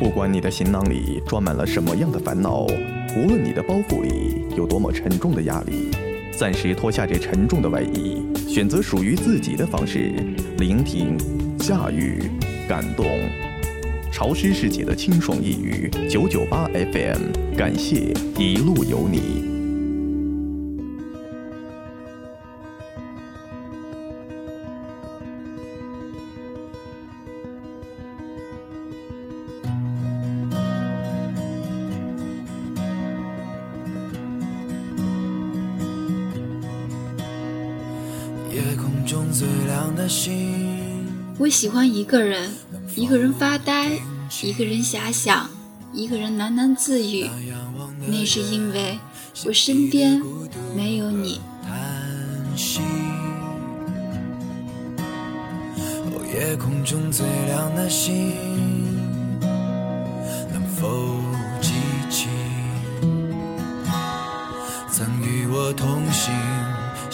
不管你的行囊里装满了什么样的烦恼，无论你的包袱里有多么沉重的压力，暂时脱下这沉重的外衣，选择属于自己的方式，聆听、驾驭、感动。潮湿世界的清爽一语，九九八 FM，感谢一路有你。我喜欢一个人，一个人发呆，一个人遐想，一个人喃喃自语。那是因为我身边没有你。夜空中最亮的星，能否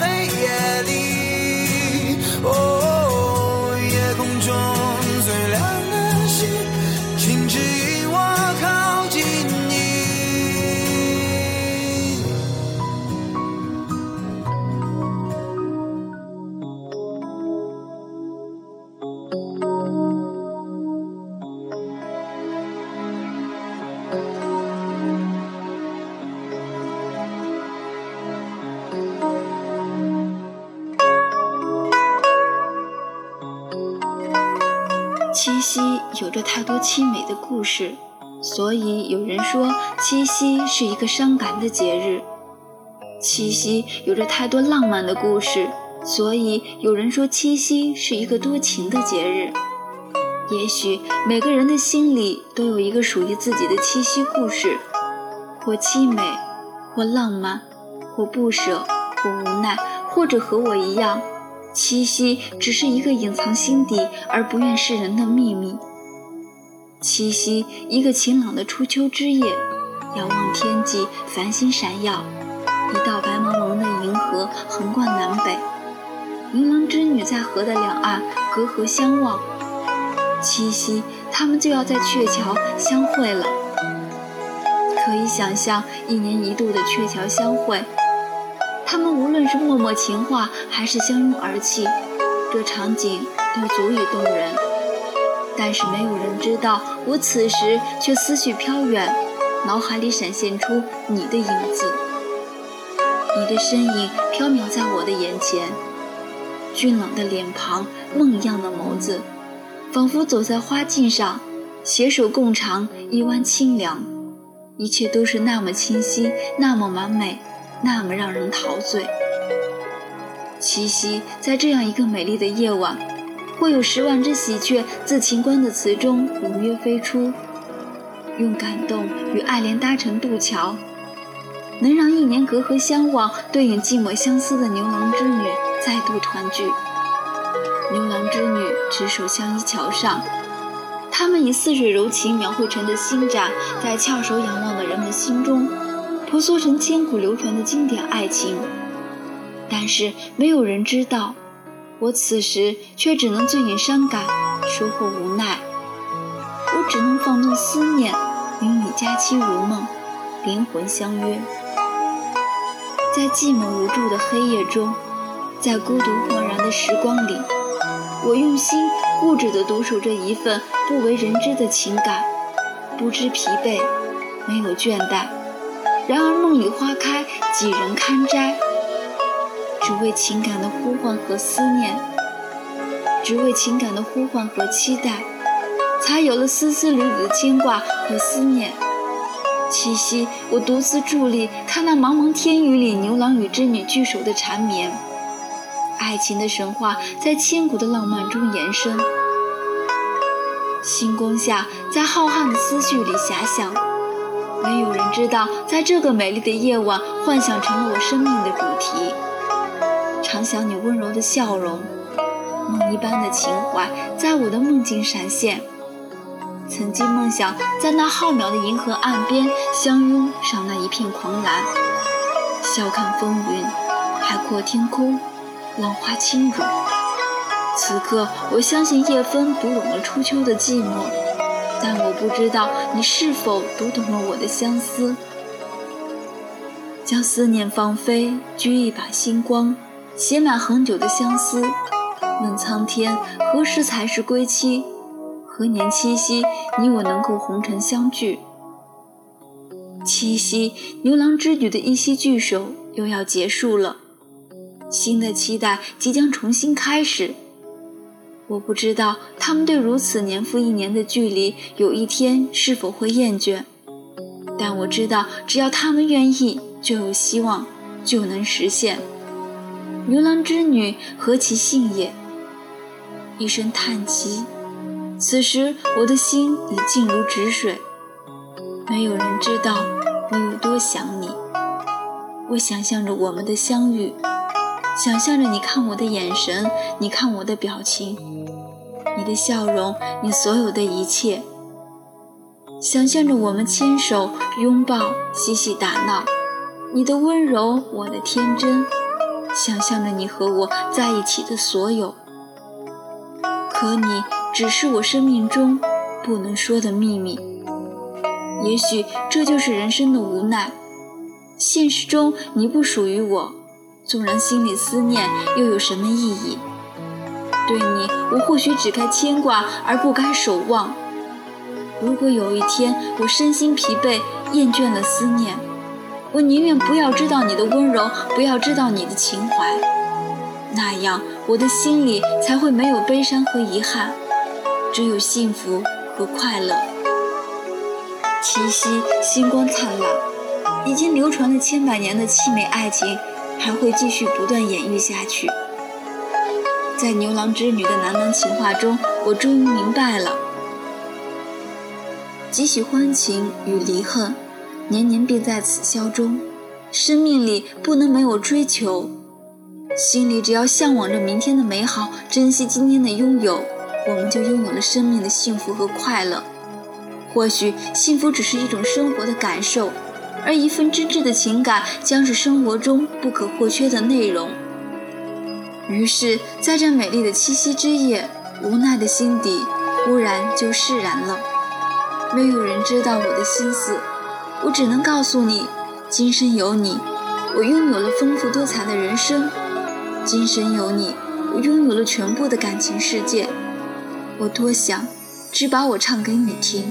黑夜里。哦。七夕有着太多凄美的故事，所以有人说七夕是一个伤感的节日。七夕有着太多浪漫的故事，所以有人说七夕是一个多情的节日。也许每个人的心里都有一个属于自己的七夕故事，或凄美，或浪漫，或不舍，或无奈，或者和我一样。七夕只是一个隐藏心底而不愿示人的秘密。七夕，一个晴朗的初秋之夜，遥望天际，繁星闪耀，一道白茫茫的银河横贯南北，牛郎织女在河的两岸隔河相望。七夕，他们就要在鹊桥相会了。可以想象一年一度的鹊桥相会。他们无论是默默情话，还是相拥而泣，这场景都足以动人。但是没有人知道，我此时却思绪飘远，脑海里闪现出你的影子，你的身影飘渺在我的眼前，俊朗的脸庞，梦一样的眸子，仿佛走在花径上，携手共尝一湾清凉，一切都是那么清晰，那么完美。那么让人陶醉。七夕，在这样一个美丽的夜晚，会有十万只喜鹊自秦关的词中踊跃飞出，用感动与爱恋搭成渡桥，能让一年隔河相望、对影寂寞相思的牛郎织女再度团聚。牛郎织女执手相依桥上，他们以似水柔情描绘成的星展，在翘首仰望的人们心中。婆娑成千古流传的经典爱情，但是没有人知道，我此时却只能醉饮伤感，收获无奈。我只能放纵思念，与你佳期如梦，灵魂相约。在寂寞无助的黑夜中，在孤独茫然的时光里，我用心固执地独守着一份不为人知的情感，不知疲惫，没有倦怠。然而梦里花开，几人堪摘？只为情感的呼唤和思念，只为情感的呼唤和期待，才有了丝丝缕缕的牵挂和思念。七夕，我独自伫立，看那茫茫天宇里牛郎与织女聚首的缠绵，爱情的神话在千古的浪漫中延伸。星光下，在浩瀚的思绪里遐想，没有人知道，在这个美丽的夜晚，幻想成了我生命的主题。常想你温柔的笑容，梦一般的情怀，在我的梦境闪现。曾经梦想在那浩渺的银河岸边，相拥上那一片狂澜，笑看风云，海阔天空，浪花轻舞。此刻，我相信夜风读懂了初秋的寂寞，但我不知道你是否读懂了我的相思。将思念放飞，掬一把星光，写满恒久的相思。问苍天，何时才是归期？何年七夕，你我能够红尘相聚？七夕，牛郎织女的一夕聚首又要结束了，新的期待即将重新开始。我不知道他们对如此年复一年的距离，有一天是否会厌倦，但我知道，只要他们愿意，就有希望，就能实现。牛郎织女何其幸也！一声叹息，此时我的心已静如止水。没有人知道我有多想你。我想象着我们的相遇。想象着你看我的眼神，你看我的表情，你的笑容，你所有的一切。想象着我们牵手、拥抱、嬉戏打闹，你的温柔，我的天真。想象着你和我在一起的所有，可你只是我生命中不能说的秘密。也许这就是人生的无奈，现实中你不属于我。纵然心里思念，又有什么意义？对你，我或许只该牵挂，而不该守望。如果有一天我身心疲惫，厌倦了思念，我宁愿不要知道你的温柔，不要知道你的情怀。那样，我的心里才会没有悲伤和遗憾，只有幸福和快乐。七夕，星光灿烂，已经流传了千百年的凄美爱情。还会继续不断演绎下去。在牛郎织女的喃喃情话中，我终于明白了：几许欢情与离恨，年年便在此消终。生命里不能没有追求，心里只要向往着明天的美好，珍惜今天的拥有，我们就拥有了生命的幸福和快乐。或许幸福只是一种生活的感受。而一份真挚的情感将是生活中不可或缺的内容。于是，在这美丽的七夕之夜，无奈的心底忽然就释然了。没有人知道我的心思，我只能告诉你：今生有你，我拥有了丰富多彩的人生；今生有你，我拥有了全部的感情世界。我多想，只把我唱给你听。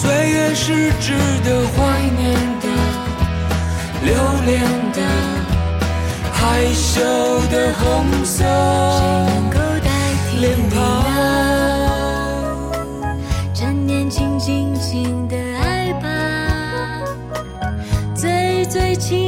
岁月是值得怀念的，留恋的，害羞的红色谁能够代替脸你庞。呢？趁年轻，尽情的爱吧，最最亲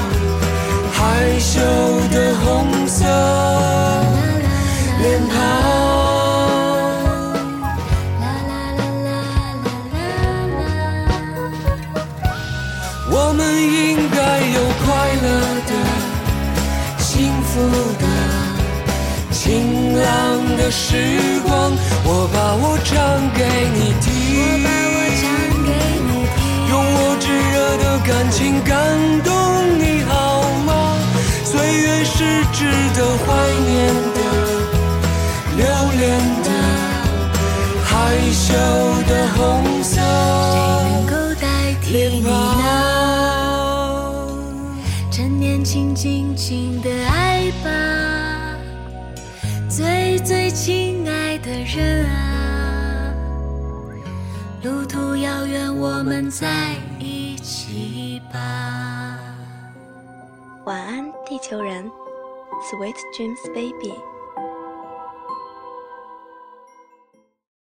害羞的红色脸庞。啦啦啦啦啦啦啦。我们应该有快乐的、幸福的、晴朗的时光。我把我唱给你听，用我炙热的感情感动？岁月是值得怀念的、留恋的、害羞的红色谁能够代替脸你呢？庞。趁年轻，尽情的爱吧，最最亲爱的人啊，路途遥远，我们在一起吧。晚安，地球人，Sweet dreams, baby。